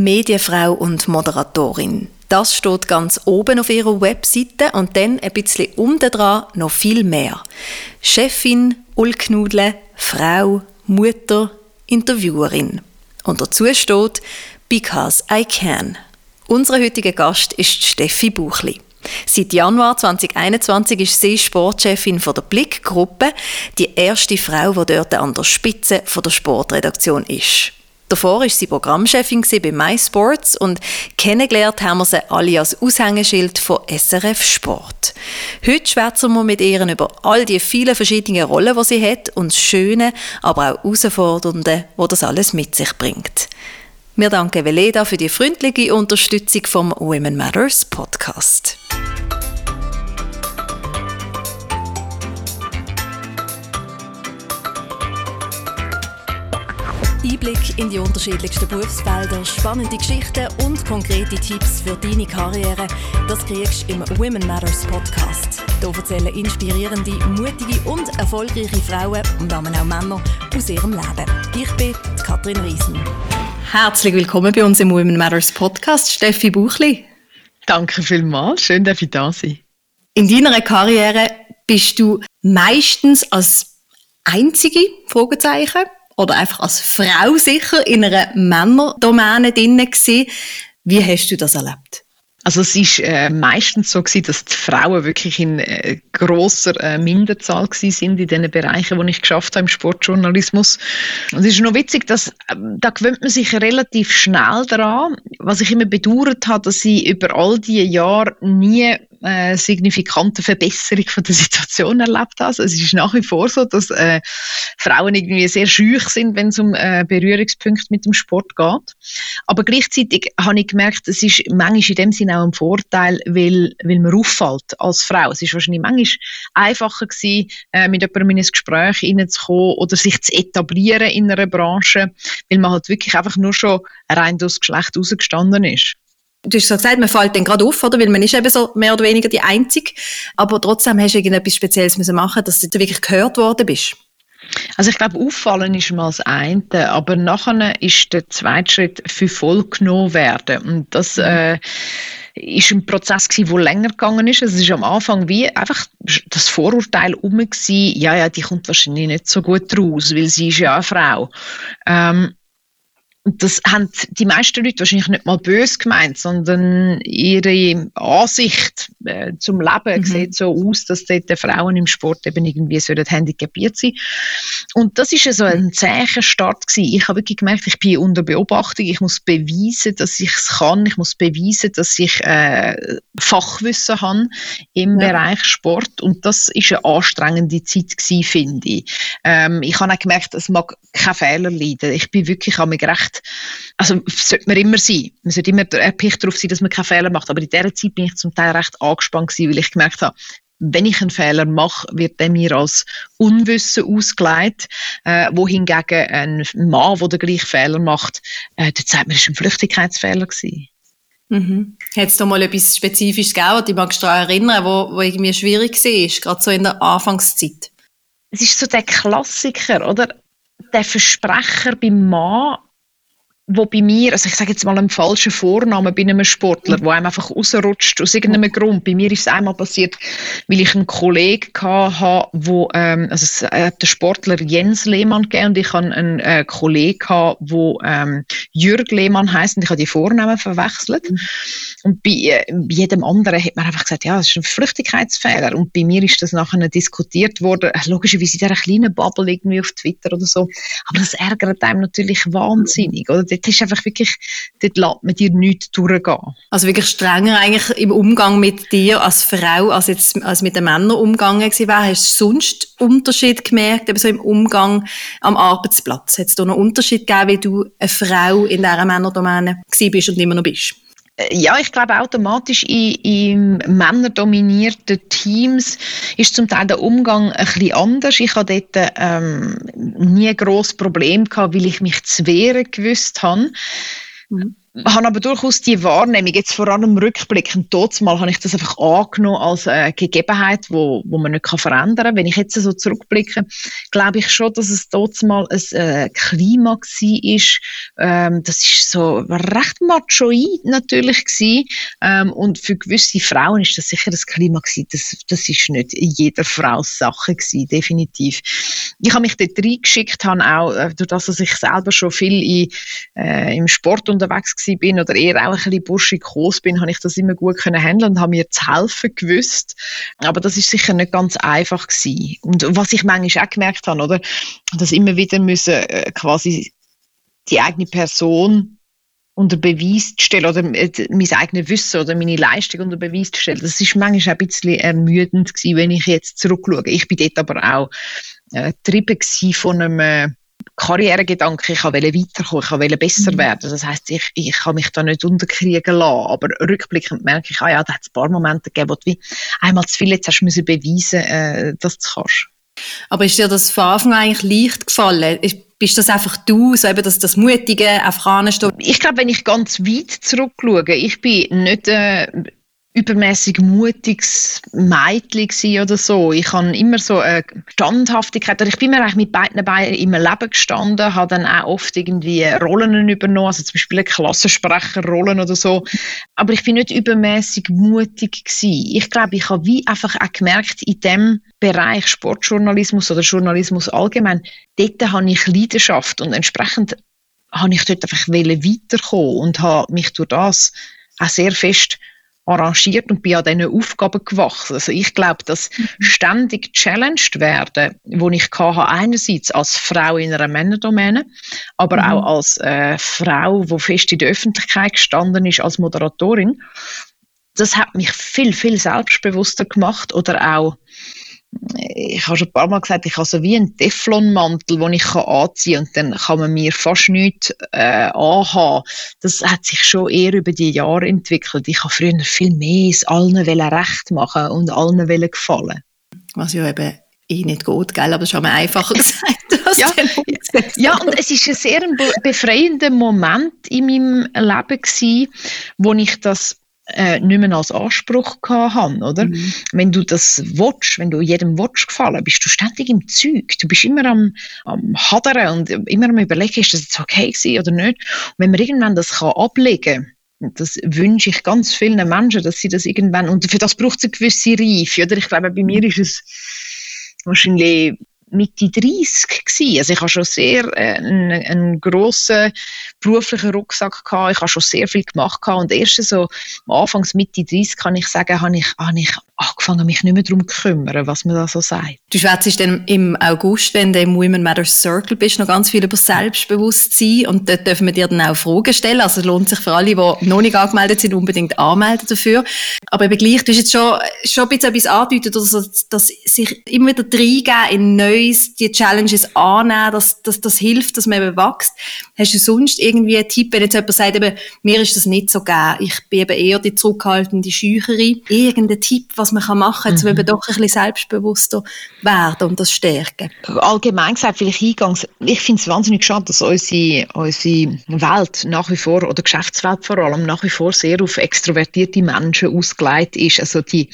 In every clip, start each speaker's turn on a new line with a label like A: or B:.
A: Medienfrau und Moderatorin. Das steht ganz oben auf ihrer Webseite und dann ein bisschen unten dran noch viel mehr. Chefin, Ulknudle, Frau, Mutter, Interviewerin. Und dazu steht Because I Can. Unser heutiger Gast ist Steffi Buchli. Seit Januar 2021 ist sie Sportchefin von der Blick-Gruppe, die erste Frau, die dort an der Spitze der Sportredaktion ist. Davor war sie Programmchefin bei MySports und kennengelernt haben wir sie alle als Aushängeschild von SRF Sport. Heute schwätzen wir mit ihr über all die vielen verschiedenen Rollen, die sie hat und das Schöne, aber auch Herausfordernde, wo das alles mit sich bringt. Wir danken Veleda für die freundliche Unterstützung vom Women Matters Podcast. Einblick in die unterschiedlichsten Berufsfelder, spannende Geschichten und konkrete Tipps für deine Karriere, das kriegst du im Women Matters Podcast. Hier erzählen inspirierende, mutige und erfolgreiche Frauen und auch Männer aus ihrem Leben. Ich bin Katrin Riesen. Herzlich willkommen bei uns im Women Matters Podcast, Steffi Buchli.
B: Danke vielmals, schön, dass ich da sein.
A: In deiner Karriere bist du meistens als einzige Fragezeichen oder einfach als Frau sicher in einer Männerdomäne drin gewesen. Wie hast du das erlebt?
B: Also es ist äh, meistens so gewesen, dass die Frauen wirklich in äh, großer äh, Minderzahl gewesen sind in den Bereichen, wo ich geschafft habe im Sportjournalismus. Und es ist noch witzig, dass äh, da gewöhnt man sich relativ schnell daran. Was ich immer bedauert habe, dass ich über all diese Jahre nie äh, signifikante Verbesserung von der Situation erlebt habe. Also es ist nach wie vor so, dass äh, Frauen irgendwie sehr schüch sind, wenn es um äh, Berührungspunkte mit dem Sport geht. Aber gleichzeitig habe ich gemerkt, es ist manchmal in dem Sinne auch ein Vorteil, weil, weil man auffällt als Frau. Es ist wahrscheinlich manchmal einfacher gewesen, äh, mit jemandem in ein Gespräch hineinzukommen oder sich zu etablieren in einer Branche, weil man halt wirklich einfach nur schon rein durchs Geschlecht rausgestanden ist.
A: Du hast so gesagt, man fällt dann gerade auf, oder? Weil man ist eben so mehr oder weniger die Einzige. Aber trotzdem hast du irgendetwas Spezielles müssen machen, dass du wirklich gehört worden bist.
B: Also ich glaube, auffallen ist mal das eine, aber nachher ist der zweite Schritt für voll genommen werden. Und das mhm. äh, ist ein Prozess gewesen, der länger gegangen ist. Es ist am Anfang wie einfach das Vorurteil um ja, ja, die kommt wahrscheinlich nicht so gut raus, weil sie ist ja eine Frau. Ähm, und das haben die meisten Leute wahrscheinlich nicht mal böse gemeint, sondern ihre Ansicht äh, zum Leben mhm. sieht so aus, dass dort die Frauen im Sport eben irgendwie so handicapiert sind. Und das ist so ein zäher Start gewesen. Ich habe wirklich gemerkt, ich bin unter Beobachtung, ich muss beweisen, dass ich es kann, ich muss beweisen, dass ich äh, Fachwissen habe im ja. Bereich Sport und das ist eine anstrengende Zeit gewesen, finde ich. Ähm, ich habe auch gemerkt, es mag kein Fehler leiden. Ich bin wirklich an mich recht recht, also sollte man immer sein. Man sollte immer erpicht darauf sein, dass man keine Fehler macht. Aber in dieser Zeit bin ich zum Teil recht angespannt gewesen, weil ich gemerkt habe, wenn ich einen Fehler mache, wird der mir als Unwissen ausgelegt, äh, wohingegen ein Mann, der den gleichen Fehler macht, äh, der sagt mir, das war ein Flüchtigkeitsfehler gewesen.
A: Mhm. Hat es da mal etwas Spezifisches gegeben, die magst du daran erinnern, wo, wo irgendwie schwierig war, gerade so in der Anfangszeit?
B: Es ist so der Klassiker, oder? Der Versprecher beim Mann, wo bei mir, also ich sage jetzt mal einen falschen Vornamen bei einem Sportler, wo einem einfach rausrutscht aus irgendeinem Grund. Bei mir ist es einmal passiert, weil ich einen Kollegen hatte, wo, ähm, also es hat der Sportler Jens Lehmann gegeben und ich hatte einen äh, Kollegen wo ähm, Jürg Lehmann heisst und ich habe die Vornamen verwechselt. Und bei, äh, jedem anderen hat man einfach gesagt, ja, das ist ein Flüchtigkeitsfehler. Und bei mir ist das nachher diskutiert worden, logischerweise in dieser kleinen Bubble irgendwie auf Twitter oder so. Aber das ärgert einem natürlich wahnsinnig, oder? Dort ist einfach wirklich, dort lässt man dir nichts durchgehen.
A: Also wirklich strenger eigentlich im Umgang mit dir als Frau, als jetzt als mit den Männern umgegangen gewesen wäre. Hast du sonst Unterschied gemerkt, eben so im Umgang am Arbeitsplatz? Hat es da noch Unterschied gegeben, wie du eine Frau in dieser Männerdomäne bist und immer noch bist?
B: Äh, ja, ich glaube automatisch in, in männerdominierten Teams ist zum Teil der Umgang ein bisschen anders. Ich hatte dort ähm, nie ein grosses Problem gehabt, weil ich mich zu wehren gewusst habe. Mhm. Habe aber durchaus die Wahrnehmung, jetzt vor allem rückblickend, mal habe ich das einfach angenommen als äh, Gegebenheit, wo, wo man nicht kann verändern kann. Wenn ich jetzt so zurückblicke, glaube ich schon, dass es mal ein äh, Klima war. Ähm, das ist so recht machoid natürlich gewesen. Ähm, und für gewisse Frauen ist das sicher das Klima gewesen. Das, das nicht jeder Frau Sache gewesen, definitiv. Ich habe mich dort reingeschickt, habe auch, äh, durch das, dass ich selber schon viel in, äh, im Sport unterwegs bin oder eher auch ein bisschen burschikos bin, habe ich das immer gut können handeln und habe mir zu helfen gewusst. Aber das ist sicher nicht ganz einfach gewesen. Und was ich manchmal auch gemerkt habe, oder, dass immer wieder müssen äh, quasi die eigene Person unter Beweis zu stellen oder äh, mein eigenes Wissen oder meine Leistung unter Beweis zu stellen. Das ist manchmal ein bisschen ermüdend gewesen, wenn ich jetzt zurückschaue. Ich bin dort aber auch äh, getrieben von einem Karrieregedanke, ich wollte weiterkommen, ich wollte besser mhm. werden. Das heisst, ich, ich kann mich da nicht unterkriegen lassen. Aber rückblickend merke ich, ah ja, da hat es ein paar Momente gegeben, wo du wie einmal zu viel jetzt hast müssen beweisen, äh, dass du kannst.
A: Aber ist dir das von Anfang an eigentlich leicht gefallen? Bist das einfach du, so eben das, das Mutige, einfach anstehen?
B: Ich glaube, wenn ich ganz weit zurückschaue, ich bin nicht äh, übermäßig mutiges Mädchen oder so. Ich habe immer so eine Standhaftigkeit. Ich bin mir eigentlich mit beiden Beinen im Leben gestanden, habe dann auch oft irgendwie Rollen übernommen, also zum Beispiel Klassensprecherrollen oder so. Aber ich bin nicht übermäßig mutig gewesen. Ich glaube, ich habe wie einfach auch gemerkt, in dem Bereich Sportjournalismus oder Journalismus allgemein, dort habe ich Leidenschaft und entsprechend habe ich dort einfach weiterkommen und habe mich durch das auch sehr fest arrangiert und bin an diesen Aufgaben gewachsen. Also ich glaube, dass mhm. ständig challenged werden, wo ich hatte, einerseits als Frau in einer Männerdomäne, aber mhm. auch als äh, Frau, die fest in der Öffentlichkeit gestanden ist, als Moderatorin, das hat mich viel, viel selbstbewusster gemacht oder auch ich habe schon ein paar Mal gesagt, ich habe so wie einen Teflonmantel, den ich anziehen kann und dann kann man mir fast nichts äh, anhaben. Das hat sich schon eher über die Jahre entwickelt. Ich habe früher viel mehr es allen recht machen und allen gefallen.
A: Was ja eben eh nicht geht, gell? aber das ist auch einfacher gesagt.
B: ja, ja, und es ist ein sehr befreiender Moment in meinem Leben gewesen, wo ich das äh, nicht mehr als Anspruch haben, oder? Mhm. Wenn du das willst, wenn du jedem willst gefallen, bist du ständig im Zeug. Du bist immer am, am Hadern und immer am überlegen, ist das jetzt okay gewesen oder nicht? Und wenn man irgendwann das kann ablegen das wünsche ich ganz vielen Menschen, dass sie das irgendwann, und für das braucht es eine gewisse Reife, oder? Ich glaube, bei mir ist es wahrscheinlich Mitte 30 gewesen. Also ich habe schon sehr äh, einen, einen grossen beruflichen Rucksack gehabt. Ich habe schon sehr viel gemacht gehabt. und erst so Anfangs Mitte 30 kann ich sagen, habe ich, habe ich angefangen, mich nicht mehr darum zu kümmern, was man da so sagt.
A: Du schwätzt dann im August, wenn du im Women Matters Circle bist, noch ganz viel über Selbstbewusstsein und dort dürfen wir dir dann auch Fragen stellen. Also es lohnt sich für alle, die noch nicht angemeldet sind, unbedingt anmelden dafür. Aber eben gleich, du hast jetzt schon, schon ein bisschen etwas angedeutet, also, dass sich immer wieder reingeben in Neues, die Challenges annehmen, dass, dass das hilft, dass man eben wächst. Hast du sonst irgendwie einen Tipp, wenn jetzt jemand sagt, eben, mir ist das nicht so gegeben, ich bin eben eher die zurückhaltende Schücherin, irgendein Tipp, was was man machen kann, mhm. um eben doch ein bisschen selbstbewusster werden und das stärken.
B: Allgemein gesagt, vielleicht eingangs, ich finde es wahnsinnig schade, dass unsere, unsere Welt nach wie vor, oder Geschäftswelt vor allem, nach wie vor sehr auf extrovertierte Menschen ausgelegt ist. Also die,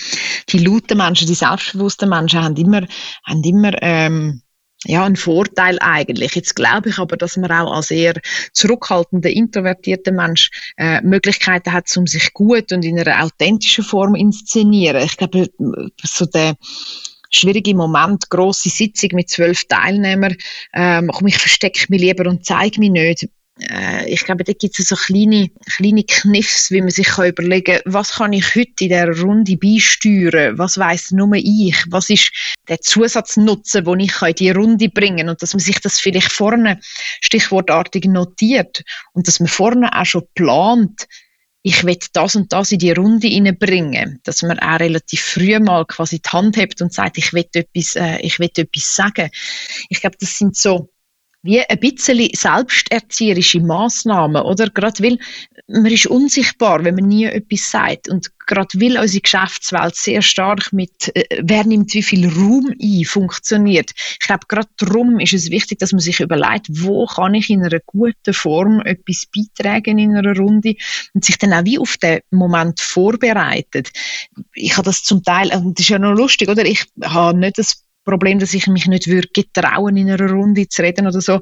B: die lauten Menschen, die selbstbewussten Menschen haben immer, haben immer ähm, ja, ein Vorteil eigentlich. Jetzt glaube ich aber, dass man auch als eher zurückhaltender, introvertierter Mensch äh, Möglichkeiten hat, um sich gut und in einer authentischen Form inszenieren. Ich glaube, so der schwierige Moment, große Sitzung mit zwölf Teilnehmern, ähm, komm, ich verstecke mich lieber und zeige mich nicht äh, ich glaube, da gibt es so kleine, kleine Kniffs, wie man sich kann überlegen kann, was kann ich heute in dieser Runde beisteuern, was weiss nur ich, was ist der Zusatznutzen, den ich in die Runde bringen? Kann und dass man sich das vielleicht vorne stichwortartig notiert und dass man vorne auch schon plant, ich will das und das in die Runde bringen, dass man auch relativ früh mal quasi die Hand hebt und sagt, ich will etwas, äh, ich will etwas sagen. Ich glaube, das sind so wie ein bisschen selbsterzieherische Massnahmen, oder? Gerade weil man ist unsichtbar, wenn man nie etwas sagt. Und gerade weil unsere Geschäftswelt sehr stark mit, äh, wer nimmt wie viel Raum ein, funktioniert. Ich glaube, gerade darum ist es wichtig, dass man sich überlegt, wo kann ich in einer guten Form etwas beitragen in einer Runde und sich dann auch wie auf den Moment vorbereitet. Ich habe das zum Teil, das ist ja noch lustig, oder? Ich habe nicht das Problem, dass ich mich nicht würde getrauen, in einer Runde zu reden oder so.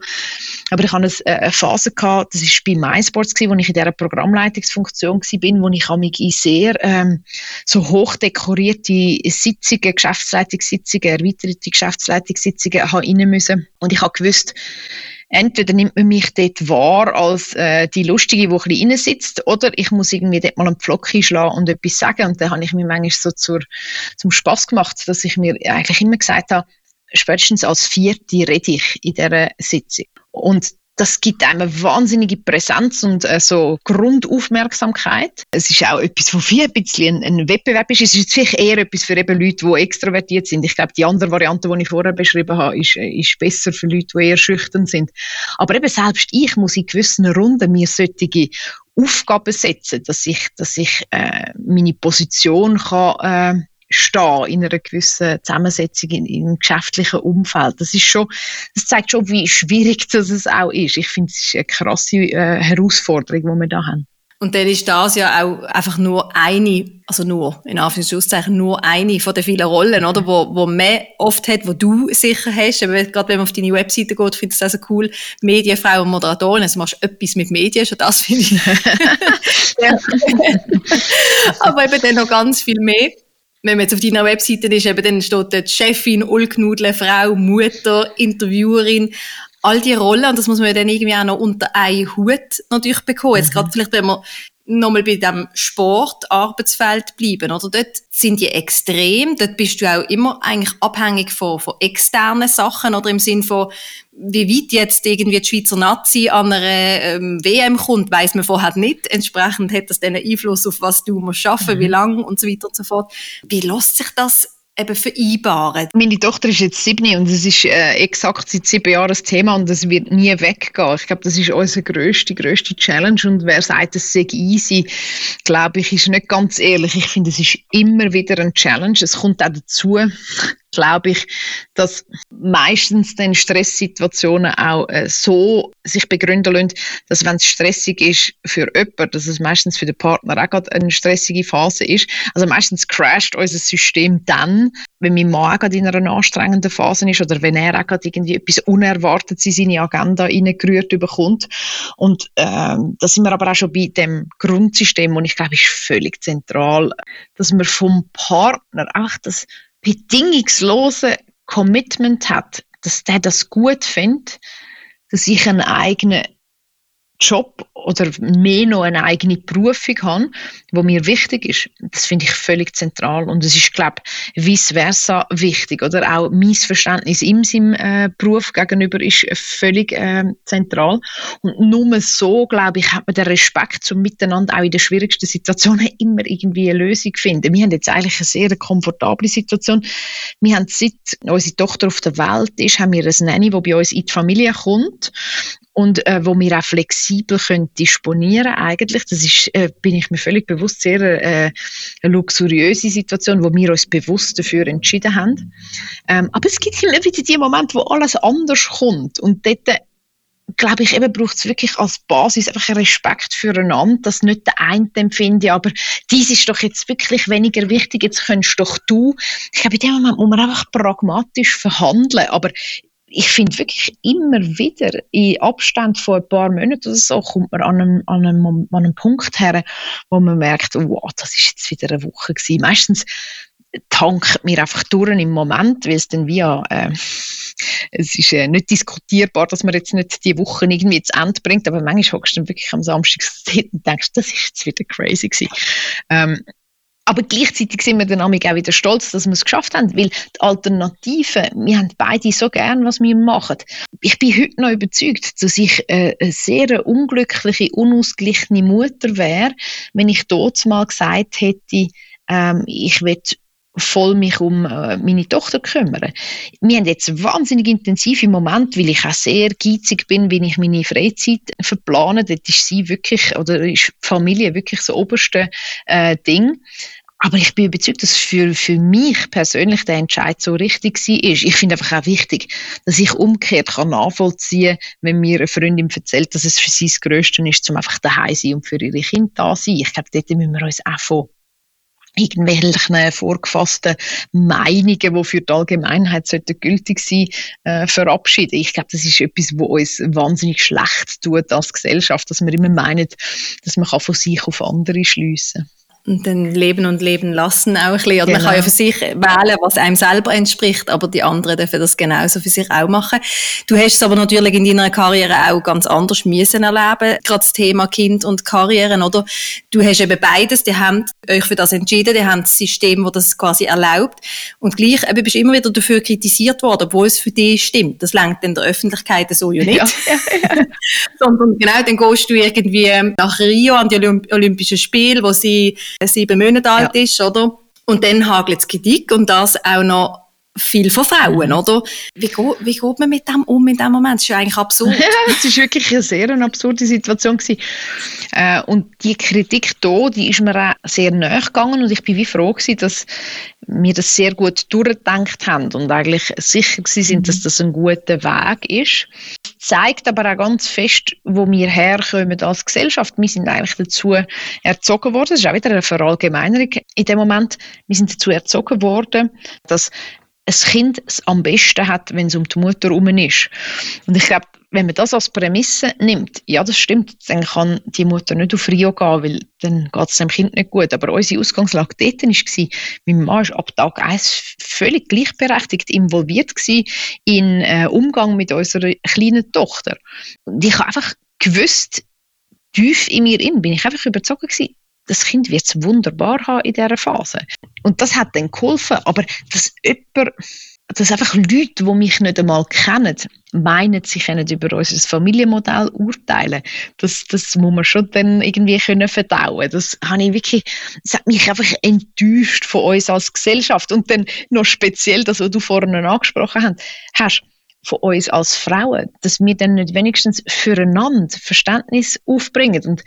B: Aber ich hatte eine Phase gehabt, das war bei MySports wo ich in dieser Programmleitungsfunktion bin, wo ich mich in sehr ähm, so hochdekorierte Sitzungen, Geschäftsleitungssitzungen, erweiterte Geschäftsleitungssitzungen rein müssen. Und ich habe gewusst, entweder nimmt man mich dort wahr als äh, die Lustige, die ein bisschen reinsitzt, oder ich muss irgendwie dort mal einen Pflock einschlagen und etwas sagen. Und dann habe ich mir manchmal so zur, zum Spass gemacht, dass ich mir eigentlich immer gesagt habe, spätestens als Vierte rede ich in dieser Sitzung. Und das gibt einem eine wahnsinnige Präsenz und äh, so Grundaufmerksamkeit. Es ist auch etwas, wo viel ein bisschen ein, ein Wettbewerb ist. Es ist vielleicht eher etwas für eben Leute, die extrovertiert sind. Ich glaube, die andere Variante, die ich vorher beschrieben habe, ist, äh, ist besser für Leute, die eher schüchtern sind. Aber eben selbst ich muss in gewissen Runden mir solche Aufgaben setzen, dass ich, dass ich äh, meine Position kann, äh, stehen in einer gewissen Zusammensetzung in, im geschäftlichen Umfeld. Das ist schon, das zeigt schon, wie schwierig das es auch ist. Ich finde, es ist eine krasse äh, Herausforderung, die wir da haben.
A: Und dann ist das ja auch einfach nur eine, also nur, in Anführungszeichen, nur eine von den vielen Rollen, oder, wo, wo man oft hat, wo du sicher hast. Aber gerade wenn man auf deine Webseite geht, finde ich das auch so cool. Medienfrau und Moderatorin, also machst etwas mit Medien, schon das finde ich. Aber eben dann noch ganz viel mehr wenn man jetzt auf deiner Webseite ist, eben, dann steht dort Chefin, Ulknudle, Frau, Mutter, Interviewerin. All die Rollen, und das muss man ja dann irgendwie auch noch unter einen Hut natürlich bekommen. Jetzt mhm. gerade vielleicht, wenn man nochmal bei dem Sport, Arbeitsfeld bleiben, oder? Dort sind die extrem, dort bist du auch immer eigentlich abhängig von, von externen Sachen, oder im Sinn von, wie weit jetzt irgendwie die Schweizer Nazi an einer ähm, WM kommt, weiß man vorher nicht. Entsprechend hat das dann einen Einfluss auf was du musst schaffen, mhm. wie lange und so weiter und so fort. Wie lässt sich das eben vereinbaren?
B: Meine Tochter ist jetzt sieben und es ist äh, exakt seit sieben Jahren das Thema und es wird nie weggehen. Ich glaube, das ist unsere grösste, grösste Challenge und wer sagt, es sei easy, glaube ich, ist nicht ganz ehrlich. Ich finde, es ist immer wieder ein Challenge. Es kommt auch dazu, glaube ich, dass meistens dann Stresssituationen auch äh, so sich begründen lassen, dass wenn es stressig ist für jemanden, dass es meistens für den Partner auch gerade eine stressige Phase ist. Also meistens crasht unser System dann, wenn mein Mann gerade in einer anstrengenden Phase ist oder wenn er auch gerade irgendwie etwas Unerwartetes in seine Agenda reingerührt bekommt. Und ähm, da sind wir aber auch schon bei dem Grundsystem, und ich glaube, ist völlig zentral, dass man vom Partner auch das bedingungslose Commitment hat, dass der das gut findet, dass ich einen eigenen Job oder mehr noch eine eigene Berufung habe, wo mir wichtig ist, das finde ich völlig zentral und es ist, glaube ich, vice versa wichtig oder auch mein Verständnis ihm seinem äh, Beruf gegenüber ist völlig äh, zentral und nur so, glaube ich, hat man den Respekt zum Miteinander auch in den schwierigsten Situationen immer irgendwie eine Lösung finden. Wir haben jetzt eigentlich eine sehr komfortable Situation. Wir haben seit unsere Tochter auf der Welt ist, haben wir ein Nanny, wo bei uns in die Familie kommt und äh, wo wir auch flexibel können disponieren eigentlich. Das ist, äh, bin ich mir völlig bewusst, sehr äh, eine luxuriöse Situation, wo wir uns bewusst dafür entschieden haben. Ähm, aber es gibt immer wieder die Momente, wo alles anders kommt und dort äh, glaube ich, eben braucht es wirklich als Basis einfach einen Respekt füreinander, dass nicht der eine empfinde, aber dies ist doch jetzt wirklich weniger wichtig, jetzt könntest doch du. Ich glaube, in dem Moment muss man einfach pragmatisch verhandeln, aber ich finde wirklich immer wieder in Abstand von ein paar Monaten oder so kommt man an einem, an einem, an einem Punkt her, wo man merkt, wow, das ist jetzt wieder eine Woche gewesen. Meistens tankt mir einfach durch im Moment, weil es dann wie äh, es ist äh, nicht diskutierbar, dass man jetzt nicht die Woche irgendwie zu Ende bringt, aber manchmal hockst du dann wirklich am Samstag und denkst, das ist jetzt wieder crazy gewesen. Ähm, aber gleichzeitig sind wir dann auch wieder stolz, dass wir es geschafft haben, weil die Alternative, wir haben beide so gern, was wir machen. Ich bin heute noch überzeugt, dass ich äh, eine sehr unglückliche, unausgeglichene Mutter wäre, wenn ich dort mal gesagt hätte, ähm, ich will voll mich um äh, meine Tochter kümmern. Wir haben jetzt wahnsinnig intensive Momente, weil ich auch sehr geizig bin, wenn ich meine Freizeit verplane. Dort ist sie wirklich, oder ist Familie wirklich das oberste äh, Ding. Aber ich bin überzeugt, dass für, für mich persönlich der Entscheid so richtig war. Ich finde einfach auch wichtig, dass ich umgekehrt kann nachvollziehen wenn mir eine Freundin erzählt, dass es für sie das Größte ist, um einfach daheim zu sein und für ihre Kinder da zu sein. Ich glaube, dort müssen wir uns auch von irgendwelchen vorgefassten Meinungen, die für die Allgemeinheit gültig sein äh, verabschieden. Ich glaube, das ist etwas, wo uns wahnsinnig schlecht tut als Gesellschaft, dass wir immer meinen, dass man von sich auf andere schliessen kann
A: dann leben und leben lassen auch ein bisschen. Oder genau. Man kann ja genau. für sich wählen, was einem selber entspricht, aber die anderen dürfen das genauso für sich auch machen. Du hast es aber natürlich in deiner Karriere auch ganz anders müssen erleben, gerade das Thema Kind und Karrieren, oder? Du hast eben beides, die haben euch für das entschieden, die haben das System, das das quasi erlaubt und gleich eben bist du immer wieder dafür kritisiert worden, obwohl es für dich stimmt. Das lenkt in der Öffentlichkeit so ja nicht. Ja, ja, ja. Sondern genau, dann gehst du irgendwie nach Rio an die Olymp Olympischen Spiele, wo sie sieben Monate alt ja. ist, oder? Und dann hagelt es Kritik und das auch noch viel von Frauen, mhm. oder? Wie, wie geht man mit dem um in dem Moment? Das ist ja eigentlich absurd.
B: Ja, es ist wirklich eine sehr eine absurde Situation gewesen. Äh, und die Kritik hier, die ist mir auch sehr nahe gegangen und ich bin wie froh gewesen, dass wir das sehr gut durchgedacht haben und eigentlich sicher sind, mhm. dass das ein guter Weg ist. Das zeigt aber auch ganz fest, wo wir herkommen als Gesellschaft. Wir sind eigentlich dazu erzogen worden, das ist auch wieder eine Verallgemeinerung in dem Moment, wir sind dazu erzogen worden, dass ein Kind es am besten hat, wenn es um die Mutter herum ist. Und ich glaube, wenn man das als Prämisse nimmt, ja, das stimmt, dann kann die Mutter nicht auf Rio gehen, weil dann geht es dem Kind nicht gut. Aber unsere Ausgangslage dort war, mein Mann war ab Tag 1 völlig gleichberechtigt involviert in äh, Umgang mit unserer kleinen Tochter. Und ich habe einfach gewusst, tief in mir in, bin ich einfach überzeugt gewesen, das Kind wird es wunderbar haben in dieser Phase. Und das hat dann geholfen. Aber dass jemand, dass einfach Leute, die mich nicht einmal kennen, meinen, sie können über unser Familienmodell urteilen, das, das muss man schon dann irgendwie können verdauen. Das habe ich wirklich, das hat mich einfach enttäuscht von uns als Gesellschaft. Und dann noch speziell das, was du vorhin angesprochen hast, von uns als Frauen, dass wir dann nicht wenigstens füreinander Verständnis aufbringen. Und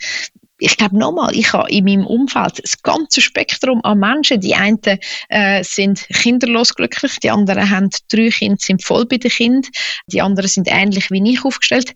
B: ich glaube nochmal, ich habe in meinem Umfeld das ganze Spektrum an Menschen. Die einen äh, sind kinderlos glücklich, die anderen haben drei Kinder, sind voll bei den Kindern, die anderen sind ähnlich wie ich aufgestellt.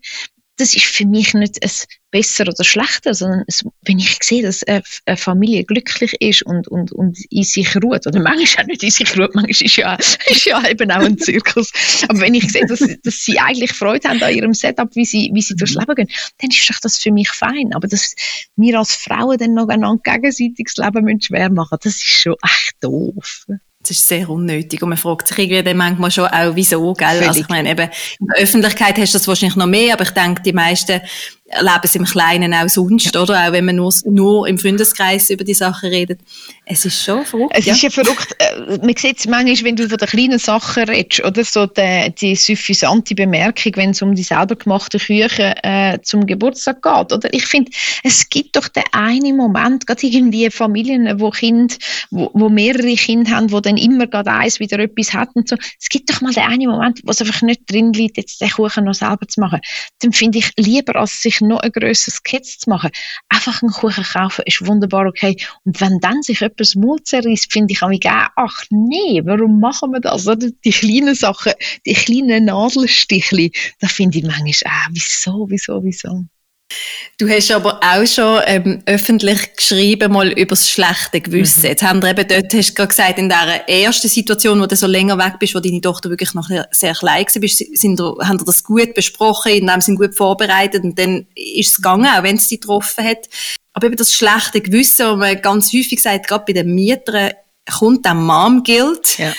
B: Das ist für mich nicht ein besser oder schlechter, sondern es, wenn ich sehe, dass eine, Familie glücklich ist und, und, und in sich ruht, oder manchmal auch nicht in sich ruht, manchmal ist ja, ist ja eben auch ein Zirkus, aber wenn ich sehe, dass, dass sie eigentlich Freude haben an ihrem Setup, wie sie, wie sie durchs Leben gehen, dann ist doch das für mich fein. Aber dass wir als Frauen dann noch einander gegenseitig das Leben schwer machen das ist schon echt doof.
A: Das ist sehr unnötig. Und man fragt sich irgendwie dann manchmal schon auch, wieso, gell? Also ich meine, eben, in der Öffentlichkeit hast du das wahrscheinlich noch mehr, aber ich denke, die meisten erleben es im Kleinen auch sonst, ja. oder? Auch wenn man nur, nur im Freundeskreis über die Sachen redet. Es ist schon verrückt.
B: Es ja. ist ja verrückt. Äh, man sieht es manchmal, wenn du von den kleinen Sachen redest, oder? So die, die suffisante Bemerkung, wenn es um die selber gemachten Küchen äh, zum Geburtstag geht, oder? Ich finde, es gibt doch den einen Moment, gerade irgendwie Familien, wo Kind, wo, wo mehrere Kinder haben, wo dann immer gerade eins wieder etwas hat und so. Es gibt doch mal den einen Moment, wo es einfach nicht drin liegt, jetzt den Kuchen noch selber zu machen. Dann finde ich lieber, als sich noch ein grösseres Sketch zu machen. Einfach einen Kuchen kaufen ist wunderbar okay. Und wenn dann sich etwas Mut zerreißt, finde ich auch gerne, ach nee, warum machen wir das? Die kleinen Sachen, die kleinen Nadelstichli, da finde ich manchmal, ah, wieso, wieso, wieso?
A: Du hast aber auch schon ähm, öffentlich geschrieben, mal über das schlechte Gewissen. Mhm. Jetzt haben wir eben dort, hast du gerade gesagt, in der ersten Situation, wo du so länger weg bist, wo deine Tochter wirklich noch sehr klein war, sind, haben wir das gut besprochen, in dem sind gut vorbereitet und dann ist es gegangen, auch wenn es dich getroffen hat. Aber eben das schlechte Gewissen, wo man ganz häufig sagt, gerade bei den Mietern, kommt der Mom-Guilt. Ja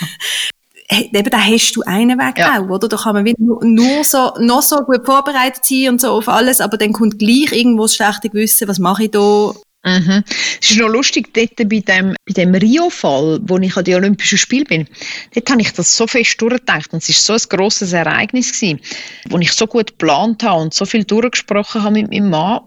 A: eben, da hast du einen Weg ja. auch, oder? Da kann man nur, nur so, noch so gut vorbereitet sein und so auf alles, aber dann kommt gleich irgendwo das schlechte Gewissen, was mache ich da?
B: Mhm. Es ist noch lustig, dort bei dem, bei dem Rio-Fall, wo ich an die Olympischen Spiele bin, dort habe ich das so fest durchgedacht und es war so ein grosses Ereignis gewesen, wo ich so gut geplant habe und so viel durchgesprochen habe mit meinem Mann,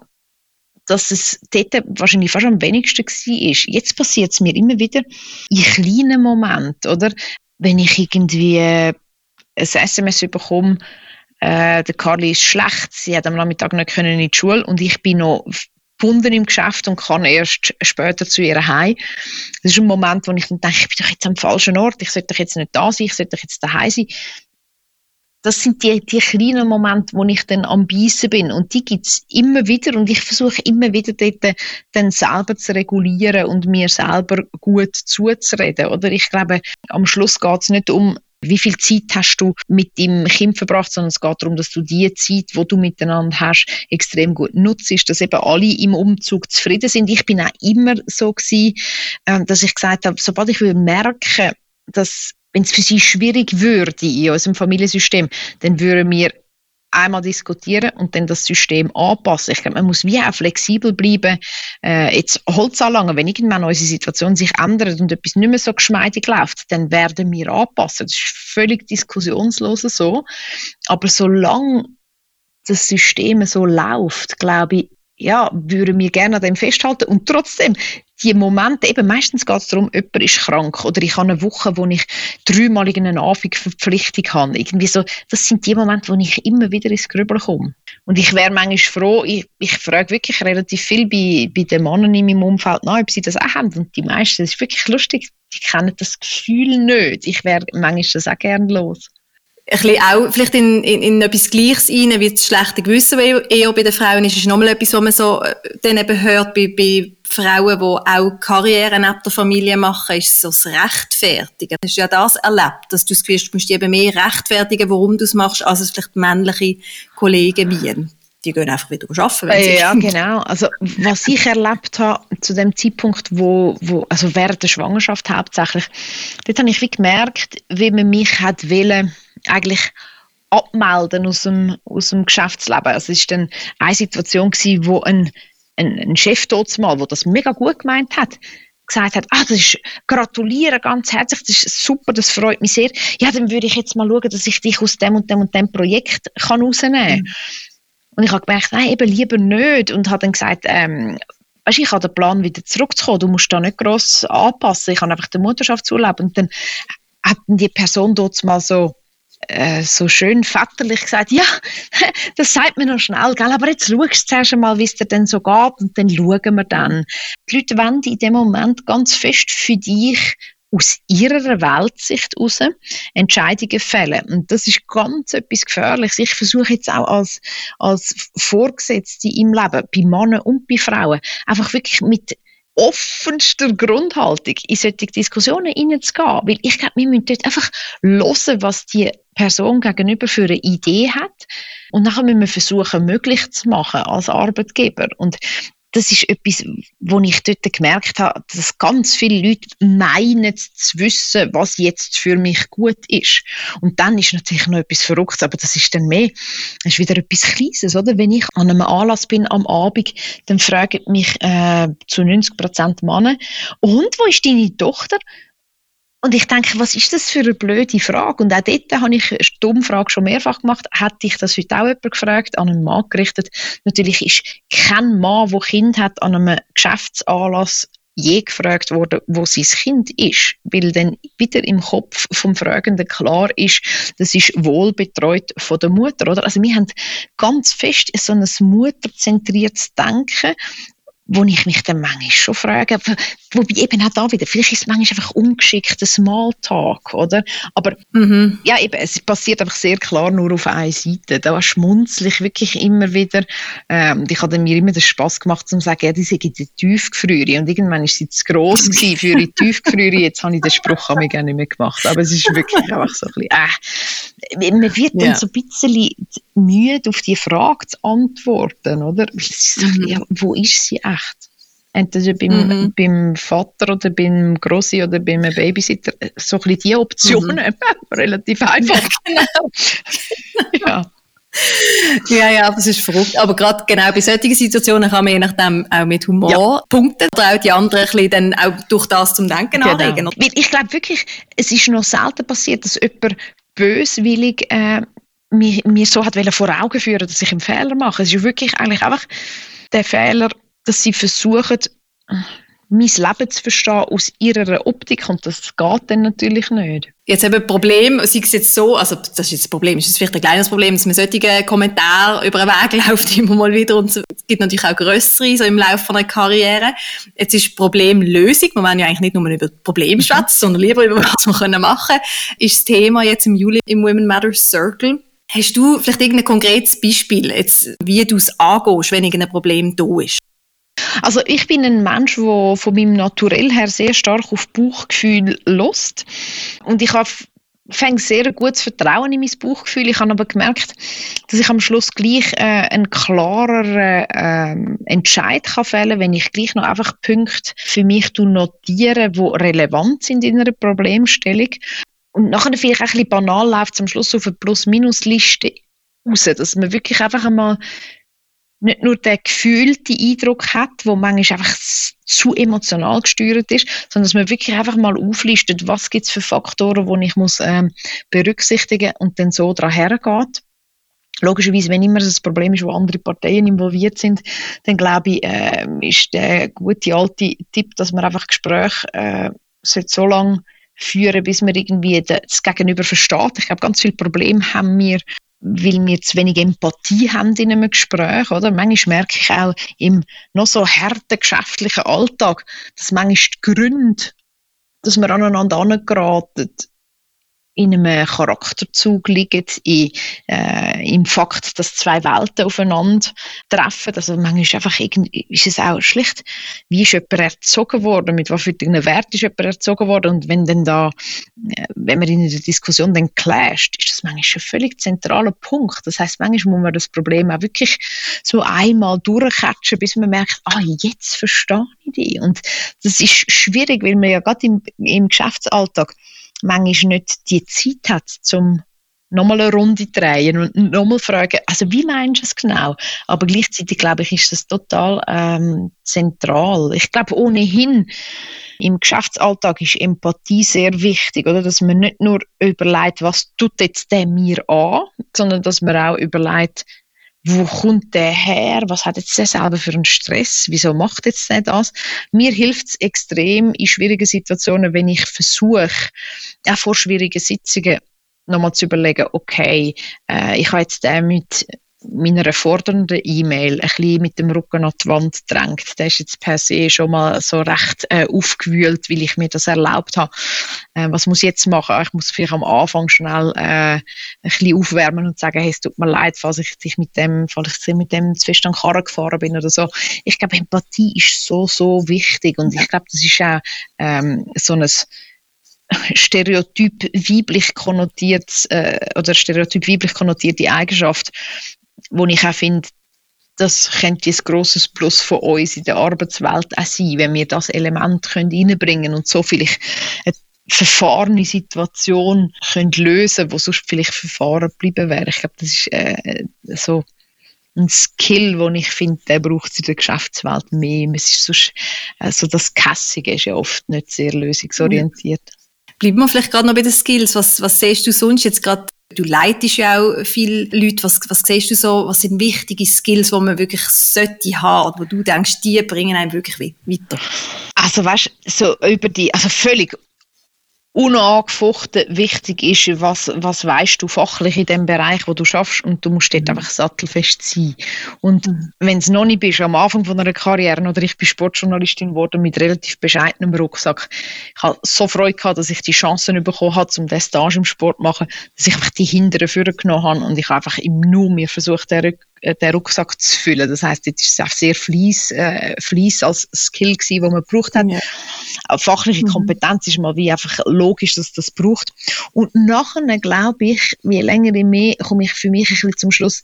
B: dass es dort wahrscheinlich fast am wenigsten war. Jetzt passiert es mir immer wieder in kleinen Momenten, oder? Wenn ich irgendwie ein SMS bekomme, äh, der Carly ist schlecht, sie hat am Nachmittag nicht können in die Schule und ich bin noch gebunden im Geschäft und kann erst später zu ihr heim. Das ist ein Moment, wo ich dann denke, ich bin doch jetzt am falschen Ort, ich sollte doch jetzt nicht da sein, ich sollte doch jetzt daheim sein das sind die, die kleinen Momente, wo ich dann am Beißen bin. Und die gibt es immer wieder. Und ich versuche immer wieder dort dann selber zu regulieren und mir selber gut zuzureden. Oder ich glaube, am Schluss geht es nicht um, wie viel Zeit hast du mit dem Kind verbracht, sondern es geht darum, dass du die Zeit, wo du miteinander hast, extrem gut nutzt, dass eben alle im Umzug zufrieden sind. Ich bin auch immer so gewesen, ähm, dass ich gesagt habe, sobald ich merke, dass wenn es für sie schwierig würde in unserem Familiensystem, dann würden wir einmal diskutieren und dann das System anpassen. Ich glaube, man muss wie auch flexibel bleiben. Äh, jetzt Holz anlangen, wenn irgendwann unsere Situation sich ändert und etwas nicht mehr so geschmeidig läuft, dann werden wir anpassen. Das ist völlig diskussionslos so. Aber solange das System so läuft, glaube ich, ja, würden wir gerne an dem festhalten. Und trotzdem, die Momente, eben meistens geht es darum, jemand ist krank oder ich habe eine Woche, wo ich dreimal eine Anfangverpflichtung habe. Irgendwie so, das sind die Momente, wo ich immer wieder ins Grübeln komme. Und ich wäre manchmal froh, ich, ich frage wirklich relativ viel bei, bei den Männern in meinem Umfeld nach, ob sie das auch haben. Und die meisten, das ist wirklich lustig, die kennen das Gefühl nicht. Ich wäre manchmal das auch gerne los
A: ein bisschen auch vielleicht in, in, in etwas Gleiches rein, wie das schlechte Gewissen eher bei den Frauen ist, ist nochmal etwas, was man so äh, dann eben hört bei, bei Frauen, die auch Karriere neben der Familie machen, ist so das Rechtfertigen. Hast du ja das erlebt, dass du das Gefühl hast, du musst eben mehr rechtfertigen, warum du es machst, als es vielleicht männliche Kollegen wie die gehen einfach wieder arbeiten.
B: Wenn sie ja, genau. Also, was ich erlebt habe zu dem Zeitpunkt, wo, wo, also während der Schwangerschaft hauptsächlich, dort habe ich wie gemerkt, wie man mich hat wollen, eigentlich abmelden aus dem, aus dem Geschäftsleben. Es war dann eine Situation, gewesen, wo ein, ein, ein Chef dort mal, der das mega gut gemeint hat, gesagt hat, ah, das ist, gratuliere ganz herzlich, das ist super, das freut mich sehr. Ja, dann würde ich jetzt mal schauen, dass ich dich aus dem und dem und dem Projekt kann rausnehmen kann. Mhm. Und ich habe gemerkt, nein, eben lieber nicht. Und habe dann gesagt, ähm, weißt, ich habe den Plan, wieder zurückzukommen. Du musst da nicht gross anpassen. Ich habe einfach den Mutterschaftsurlaub. Und dann hat die Person dort mal so äh, so schön väterlich gesagt, ja, das sagt mir noch schnell, gell? aber jetzt schaust du zuerst einmal, wie es dir denn so geht und dann schauen wir dann. Die Leute wollen in dem Moment ganz fest für dich aus ihrer Weltsicht heraus Entscheidungen fällen. Und das ist ganz etwas Gefährliches. Ich versuche jetzt auch als, als Vorgesetzte im Leben, bei Männern und bei Frauen, einfach wirklich mit offenster Grundhaltung in solche Diskussionen hineinzugehen. Weil ich glaube, wir müssen dort einfach hören, was die Person gegenüber für eine Idee hat. Und nachher müssen wir versuchen, möglich zu machen als Arbeitgeber. Und das ist etwas, wo ich dort gemerkt habe, dass ganz viele Leute meinen zu wissen, was jetzt für mich gut ist. Und dann ist natürlich noch etwas Verrücktes, aber das ist dann mehr, das ist wieder etwas Kleines, oder? Wenn ich an einem Anlass bin am Abend, dann fragen mich äh, zu 90 Prozent Männer, und wo ist deine Tochter? Und ich denke, was ist das für eine blöde Frage? Und auch dort habe ich eine Dummfrage schon mehrfach gemacht. Hätte ich das heute auch jemand gefragt, an einen Mann gerichtet? Natürlich ist kein Mann, der Kind hat, an einem Geschäftsanlass je gefragt worden, wo sein Kind ist, weil dann wieder im Kopf vom Fragenden klar ist, das ist wohlbetreut von der Mutter, oder? Also wir haben ganz fest so ein mutterzentriertes Denken, wo ich mich dann manchmal schon frage, wobei eben auch da wieder, vielleicht ist es manchmal einfach ungeschickter Smalltalk, oder? Aber mhm. ja, eben, es passiert einfach sehr klar nur auf einer Seite. Da schmunzle ich wirklich immer wieder. Ähm, ich habe mir immer den Spass gemacht, zu sagen, ja, die sind die Tiefgefriere. Und irgendwann ist sie zu gross für die Tiefgefriere. Jetzt habe ich den Spruch an mich gar nicht mehr gemacht. Aber es ist wirklich einfach so ein bisschen, äh, man wird ja. dann so ein bisschen müde, auf die Frage zu antworten, oder? Mhm. Ja, wo ist sie echt? Entweder beim, mhm. beim Vater oder beim Grossi oder beim Babysitter. So ein bisschen die Optionen. Mhm. Relativ einfach. genau.
A: ja. Ja, ja, das ist verrückt. Aber gerade genau bei solchen Situationen kann man je nachdem auch mit Humor ja. punkten oder auch die anderen ein bisschen dann auch durch das zum Denken genau. anregen.
B: Ich glaube wirklich, es ist noch selten passiert, dass jemand böswillig äh, mir, mir so hat vor Augen führen dass ich einen Fehler mache. Es ist wirklich eigentlich einfach der Fehler, dass sie versuchen, mein Leben zu verstehen aus ihrer Optik und das geht dann natürlich nicht.
A: Jetzt eben Problem, sei es jetzt so, also das ist jetzt das Problem, ist vielleicht ein kleines Problem, dass man solche Kommentare über den Weg läuft immer mal wieder und es gibt natürlich auch größere so im Laufe von einer Karriere. Jetzt ist Problemlösung, wir wollen ja eigentlich nicht nur über Probleme schwätzen, sondern lieber über was wir können machen, ist das Thema jetzt im Juli im Women Matter Circle. Hast du vielleicht irgendein konkretes Beispiel, jetzt, wie du es angehst, wenn irgendein Problem da ist?
B: Also ich bin ein Mensch, der von meinem Naturell her sehr stark auf Bauchgefühl lost und ich habe fängt sehr gutes Vertrauen in mein Bauchgefühl. Ich habe aber gemerkt, dass ich am Schluss gleich äh, einen klareren äh, Entscheid kann fällen wenn ich gleich noch einfach Punkte für mich notiere, die relevant sind in einer Problemstellung. Und nachher vielleicht ein bisschen banal läuft am Schluss auf eine Plus-Minus-Liste raus, dass man wirklich einfach einmal nicht nur den gefühlten Eindruck hat, wo manchmal einfach zu emotional gesteuert ist, sondern dass man wirklich einfach mal auflistet, was gibt es für Faktoren, die ich muss ähm, berücksichtigen und dann so daran hergeht. Logischerweise, wenn immer das Problem ist, wo andere Parteien involviert sind, dann glaube ich, äh, ist der gute alte Tipp, dass man einfach Gespräche äh, so lange führen, bis man irgendwie das Gegenüber versteht. Ich glaube, ganz viele Probleme haben wir weil wir zu wenig Empathie haben in einem Gespräch, oder? Manchmal merke ich auch im noch so harten geschäftlichen Alltag, dass manchmal die Gründe, dass wir aneinander angeraten, in einem Charakterzug liegen, in, äh, im Fakt, dass zwei Welten aufeinander treffen. Also manchmal ist, einfach ist es auch schlicht, wie ist jemand erzogen worden, mit was Wert ist jemand erzogen worden und wenn dann da, äh, wenn man in der Diskussion dann clasht, ist das manchmal ein völlig zentraler Punkt. Das heißt, manchmal muss man das Problem auch wirklich so einmal durchcatchen, bis man merkt, ah, jetzt verstehe ich dich. Und das ist schwierig, weil man ja gerade im, im Geschäftsalltag manchmal nicht die Zeit hat, zum nochmal eine Runde drehen und nochmal fragen, also wie meinst du es genau? Aber gleichzeitig glaube ich, ist das total ähm, zentral. Ich glaube ohnehin, im Geschäftsalltag ist Empathie sehr wichtig, oder? Dass man nicht nur überlegt, was tut jetzt der mir an, sondern dass man auch überlegt, wo kommt der her? Was hat jetzt der selber für einen Stress? Wieso macht jetzt der das? Mir hilft es extrem in schwierigen Situationen, wenn ich versuche, auch vor schwierigen Sitzungen nochmal zu überlegen, okay, äh, ich habe jetzt den mit meiner fordernden E-Mail ein bisschen mit dem Rücken an die Wand drängt. Der ist jetzt per se schon mal so recht äh, aufgewühlt, weil ich mir das erlaubt habe. Äh, was muss ich jetzt machen? Ich muss vielleicht am Anfang schnell äh, ein bisschen aufwärmen und sagen, hey, es tut mir leid, falls ich dich mit dem, falls ich mit dem zu fest an Karren gefahren bin oder so. Ich glaube, Empathie ist so, so wichtig und ich glaube, das ist auch ähm, so ein stereotyp weiblich konnotiert äh, oder stereotyp weiblich konnotierte Eigenschaft, wo ich auch finde, das könnte ein grosses Plus von uns in der Arbeitswelt auch sein, wenn wir das Element reinbringen können und so vielleicht eine verfahrene Situation können lösen wo sonst vielleicht verfahren bleiben wäre. Ich glaube, das ist äh, so ein Skill, den ich finde, der braucht es in der Geschäftswelt mehr. Es ist sonst, also das Kässige ist ja oft nicht sehr lösungsorientiert.
A: Bleiben wir vielleicht gerade noch bei den Skills. Was, was siehst du sonst jetzt gerade Du leitest ja auch viele Leute. Was, was siehst du so? Was sind wichtige Skills, die man wirklich sollte haben, wo du denkst, die bringen einen wirklich weiter?
B: Also weißt, so über die, also völlig unangefochten wichtig ist, was, was weißt du fachlich in dem Bereich, wo du schaffst und du musst dort mhm. einfach sattelfest sein. Und mhm. wenn es noch nicht bist, am Anfang von einer Karriere, oder ich bin Sportjournalistin geworden mit relativ bescheidenem Rucksack, ich habe so Freude gehabt, dass ich die Chancen bekommen habe, um den Stage im Sport zu machen, dass ich einfach die hinteren Führer genommen habe und ich einfach im Nu mir versucht, den den Rucksack zu füllen. Das heißt, jetzt ist es auch sehr Fließ, äh, Fließ als Skill gewesen, wo man gebraucht hat. Ja. Fachliche mhm. Kompetenz ist mal wie einfach logisch, dass das braucht. Und nachher glaube ich, je länger ich mehr, komme ich für mich ein bisschen zum Schluss,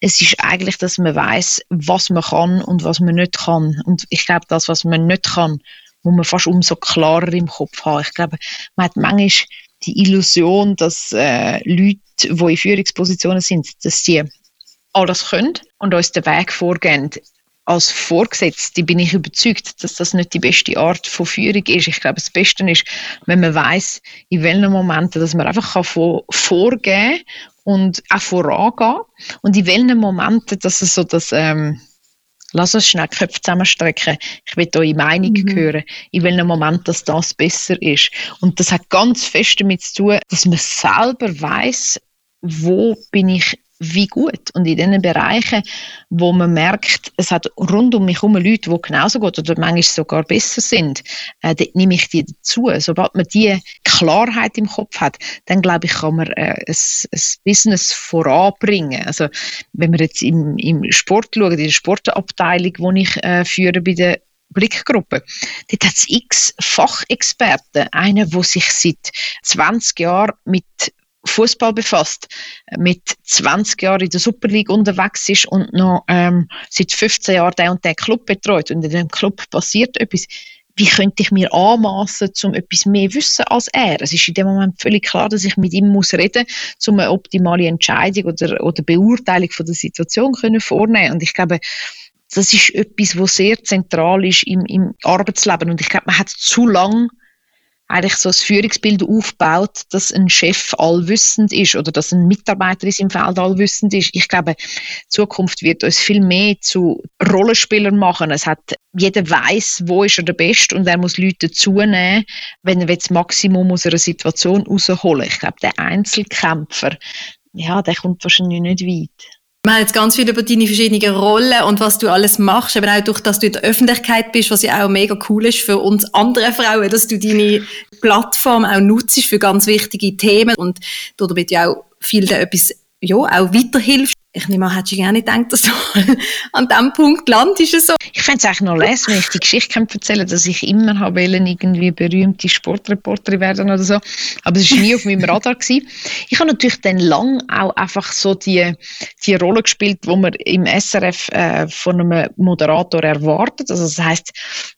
B: es ist eigentlich, dass man weiß, was man kann und was man nicht kann. Und ich glaube, das, was man nicht kann, muss man fast umso klarer im Kopf haben. Ich glaube, man hat manchmal die Illusion, dass äh, Leute, die in Führungspositionen sind, dass sie alles können und uns den Weg vorgehen. Als Vorgesetzte bin ich überzeugt, dass das nicht die beste Art von Führung ist. Ich glaube, das Beste ist, wenn man weiß, in welchen Momenten, dass man einfach vorgehen kann und auch vorangehen und in welchen Momenten, dass es so das ähm, Lass uns schnell Köpfe zusammenstrecken. Ich will eure Meinung mhm. hören, in welchem Moment dass das besser ist. Und das hat ganz fest damit zu tun, dass man selber weiß, wo bin ich wie gut. Und in den Bereichen, wo man merkt, es hat rund um mich herum Leute, die genauso gut oder manchmal sogar besser sind, äh, dort nehme ich die dazu. Sobald man diese Klarheit im Kopf hat, dann glaube ich, kann man äh, ein, ein Business voranbringen. Also wenn wir jetzt im, im Sport schauen, in der Sportabteilung, die ich äh, führe bei der Blickgruppe. Dort hat es x Fachexperten. Einer, der sich seit 20 Jahren mit Fußball befasst, mit 20 Jahren in der Super League unterwegs ist und noch ähm, seit 15 Jahren der und der Club betreut und in dem Club passiert etwas, wie könnte ich mir anmaßen, um etwas mehr wissen als er? Es ist in dem Moment völlig klar, dass ich mit ihm muss reden, um eine optimale Entscheidung oder, oder Beurteilung von der Situation können vornehmen. Und ich glaube, das ist etwas, was sehr zentral ist im, im Arbeitsleben. Und ich glaube, man hat zu lange eigentlich so ein Führungsbild aufbaut, dass ein Chef allwissend ist oder dass ein Mitarbeiter in seinem Feld allwissend ist. Ich glaube, Zukunft wird uns viel mehr zu Rollenspielern machen. Es hat, jeder weiß, wo ist er der Beste und er muss Leute dazunehmen, wenn er das Maximum aus einer Situation rausholen. Ich glaube, der Einzelkämpfer, ja, der kommt wahrscheinlich nicht weit.
A: Wir haben jetzt ganz viel über deine verschiedenen Rollen und was du alles machst, aber auch durch, dass du in der Öffentlichkeit bist, was ja auch mega cool ist für uns andere Frauen, dass du deine Plattform auch nutzt für ganz wichtige Themen und damit ja auch viel etwas ja, auch weiterhilfst. Ich nehme an, hättest du gerne gedacht, dass du an diesem Punkt landest. So.
B: Ich fände es eigentlich noch les, wenn ich die Geschichte erzählen dass ich immer habe irgendwie berühmte Sportreporterin werden oder so. Aber es war nie auf meinem Radar. Gewesen. Ich habe natürlich dann lang auch einfach so die, die Rolle gespielt, wo man im SRF äh, von einem Moderator erwartet. Also das heißt,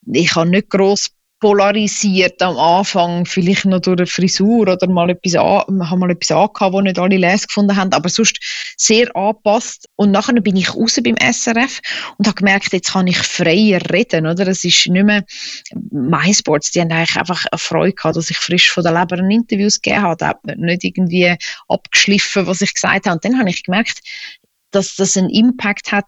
B: ich habe nicht gross polarisiert am Anfang, vielleicht noch durch eine Frisur oder mal etwas an, haben mal etwas angehabt, wo nicht alle les gefunden haben, aber sonst sehr angepasst. Und nachher bin ich raus beim SRF und habe gemerkt, jetzt kann ich freier reden, oder? Es ist nicht mehr MySports, die haben eigentlich einfach eine Freude gehabt, dass ich frisch von der Leber Interviews gegeben habe, nicht irgendwie abgeschliffen, was ich gesagt habe. Und dann habe ich gemerkt, dass das einen Impact hat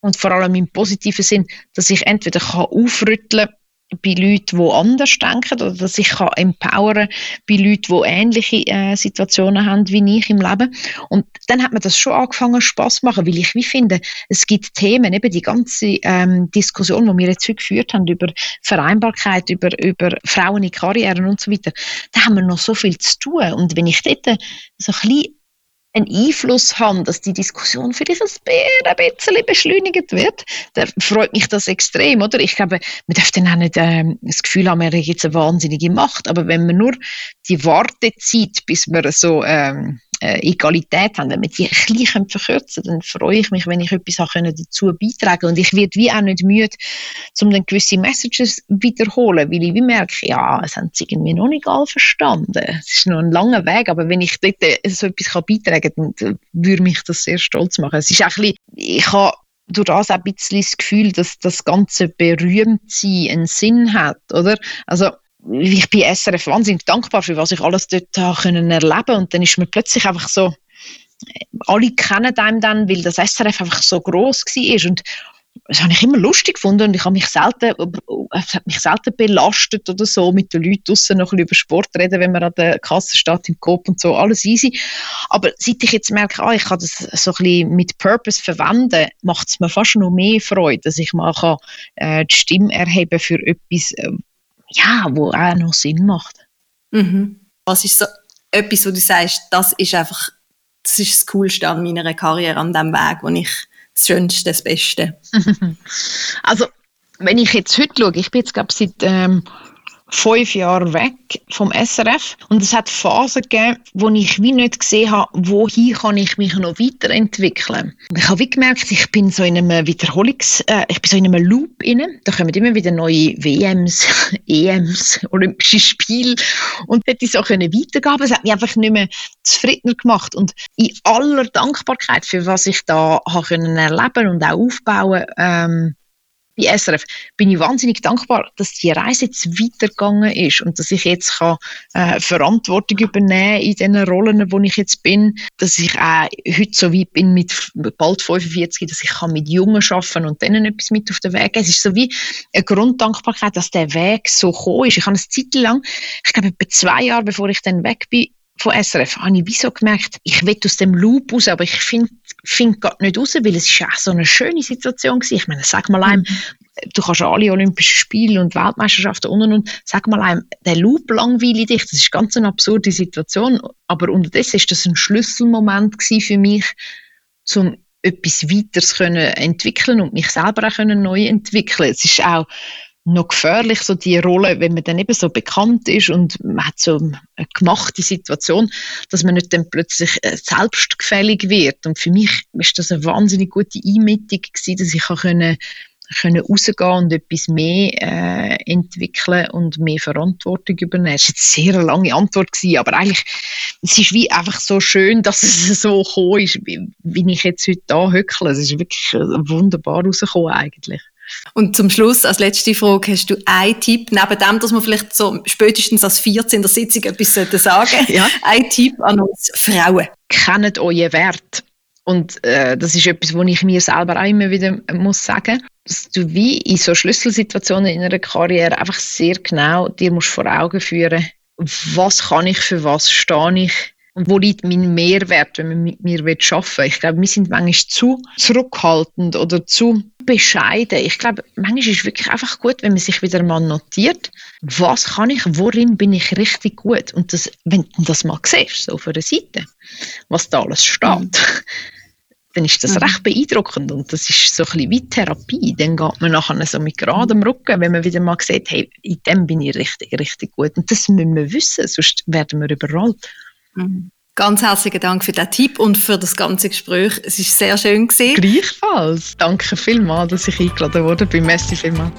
B: und vor allem im positiven Sinn, dass ich entweder kann aufrütteln kann, bei Leuten, die anders denken oder dass ich kann empowern bei Leuten, die ähnliche äh, Situationen haben wie ich im Leben. Und dann hat mir das schon angefangen Spaß machen, weil ich wie finde, es gibt Themen, eben die ganze ähm, Diskussion, die wir jetzt heute geführt haben über Vereinbarkeit, über, über Frauen in Karrieren und so weiter, da haben wir noch so viel zu tun. Und wenn ich dort so ein bisschen einen Einfluss haben, dass die Diskussion vielleicht ein bisschen beschleunigt wird, dann freut mich das extrem, oder? Ich glaube, man darf dann auch nicht ähm, das Gefühl haben, man hat jetzt eine wahnsinnige Macht, aber wenn man nur die Wartezeit, bis man so ähm, äh, Egalität haben, wenn wir die ein verkürzen dann freue ich mich, wenn ich etwas können dazu beitragen Und ich werde wie auch nicht müde, um dann gewisse Messages wiederholen, weil ich wie merke, ja, es haben sie irgendwie noch nicht alle verstanden. Es ist noch ein langer Weg, aber wenn ich dort äh, so etwas kann beitragen kann, dann würde mich das sehr stolz machen. Es ist auch ein bisschen, ich habe durch das auch ein bisschen das Gefühl, dass das ganze Berühmtsein einen Sinn hat, oder? Also, ich bin SRF wahnsinnig dankbar für was ich alles dort habe können erleben. Und dann ist mir plötzlich einfach so alle kennen einem dann, weil das SRF einfach so groß war und das habe ich immer lustig gefunden. Und ich habe mich selten, es hat mich selten belastet oder so, mit den Leuten draussen noch ein bisschen über Sport reden, wenn man an der Kasse steht im Coop und so, alles easy. Aber seit ich jetzt merke, ah, ich kann das so ein bisschen mit Purpose verwenden, macht es mir fast noch mehr Freude, dass ich mal kann, äh, die Stimme erheben für etwas, äh, ja, wo auch noch Sinn macht.
A: Mhm. Was ist so etwas, wo du sagst, das ist einfach, das ist das Coolste an meiner Karriere, an dem Weg, wo ich das Schönste, das Beste?
B: also, wenn ich jetzt heute schaue, ich bin jetzt, glaube seit ähm, fünf Jahre weg vom SRF und es hat Phasen gegeben, wo ich wie nicht gesehen habe, wohin kann ich mich noch weiterentwickeln. Und ich habe wie gemerkt, ich bin so in einem Wiederholungs, äh, ich bin so in einem Loop inne. Da kommen immer wieder neue WMs, EMs, Olympische Spiele und hätte so können weitergeben. Es hat mich einfach nicht mehr zufriedener gemacht und in aller Dankbarkeit für was ich da habe können erleben und auch aufbauen. Ähm, bei SRF, bin ich wahnsinnig dankbar, dass die Reise jetzt weitergegangen ist und dass ich jetzt kann, äh, Verantwortung übernehmen in den Rollen, wo ich jetzt bin, dass ich auch heute so weit bin mit bald 45, dass ich kann mit Jungen arbeiten und denen etwas mit auf den Weg geben. Es ist so wie eine Grunddankbarkeit, dass der Weg so gekommen ist. Ich habe eine Zeit lang, ich glaube etwa zwei Jahre, bevor ich dann weg bin, von SRF habe ich wieso gemerkt, ich will aus dem Loop raus, aber ich finde find gerade nicht raus, weil es ist auch so eine schöne Situation gewesen. Ich meine, sag mal einem, du kannst alle Olympischen Spiele und Weltmeisterschaften und und und, sag mal einem, der Loop langweilt dich, das ist ganz eine absurde Situation, aber unterdessen ist das ein Schlüsselmoment gewesen für mich, um etwas weiteres können entwickeln und mich selber auch können neu entwickeln. Es ist auch noch gefährlich, so die Rolle, wenn man dann eben so bekannt ist und man hat so eine gemachte Situation, dass man nicht dann plötzlich äh, selbstgefällig wird. Und für mich ist das eine wahnsinnig gute Einmittlung gewesen, dass ich können können rausgehen und etwas mehr äh, entwickeln und mehr Verantwortung übernehmen. Das war jetzt eine sehr lange Antwort, gewesen, aber eigentlich, es ist wie einfach so schön, dass es so gekommen ist, wie, wie ich jetzt heute da höckle. Es ist wirklich wunderbar rausgekommen eigentlich.
A: Und zum Schluss, als letzte Frage, hast du einen Tipp, neben dem, dass man vielleicht so spätestens als 14 in der Sitzung etwas sagen sollte, ja. ein Tipp an uns Frauen?
B: Kennt euren Wert. Und äh, das ist etwas, was ich mir selber auch immer wieder muss sagen dass du wie in so Schlüsselsituationen in einer Karriere einfach sehr genau dir musst vor Augen führen, was kann ich, für was stehe ich und wo liegt mein Mehrwert, wenn man mit mir arbeiten will. Ich glaube, wir sind manchmal zu zurückhaltend oder zu bescheiden. Ich glaube, manchmal ist es wirklich einfach gut, wenn man sich wieder mal notiert, was kann ich, worin bin ich richtig gut. Und das, wenn du das mal siehst, so auf einer Seite, was da alles steht, mhm. dann ist das mhm. recht beeindruckend und das ist so ein bisschen wie Therapie. Dann geht man nachher so mit geradem Rücken, wenn man wieder mal sieht, hey, in dem bin ich richtig, richtig gut. Und das müssen wir wissen, sonst werden wir überrollt.
A: Mhm. Ganz herzlichen Dank für den Tipp und für das ganze Gespräch. Es ist sehr schön.
B: Gleichfalls. Danke vielmals, dass ich eingeladen wurde. Merci vielmals.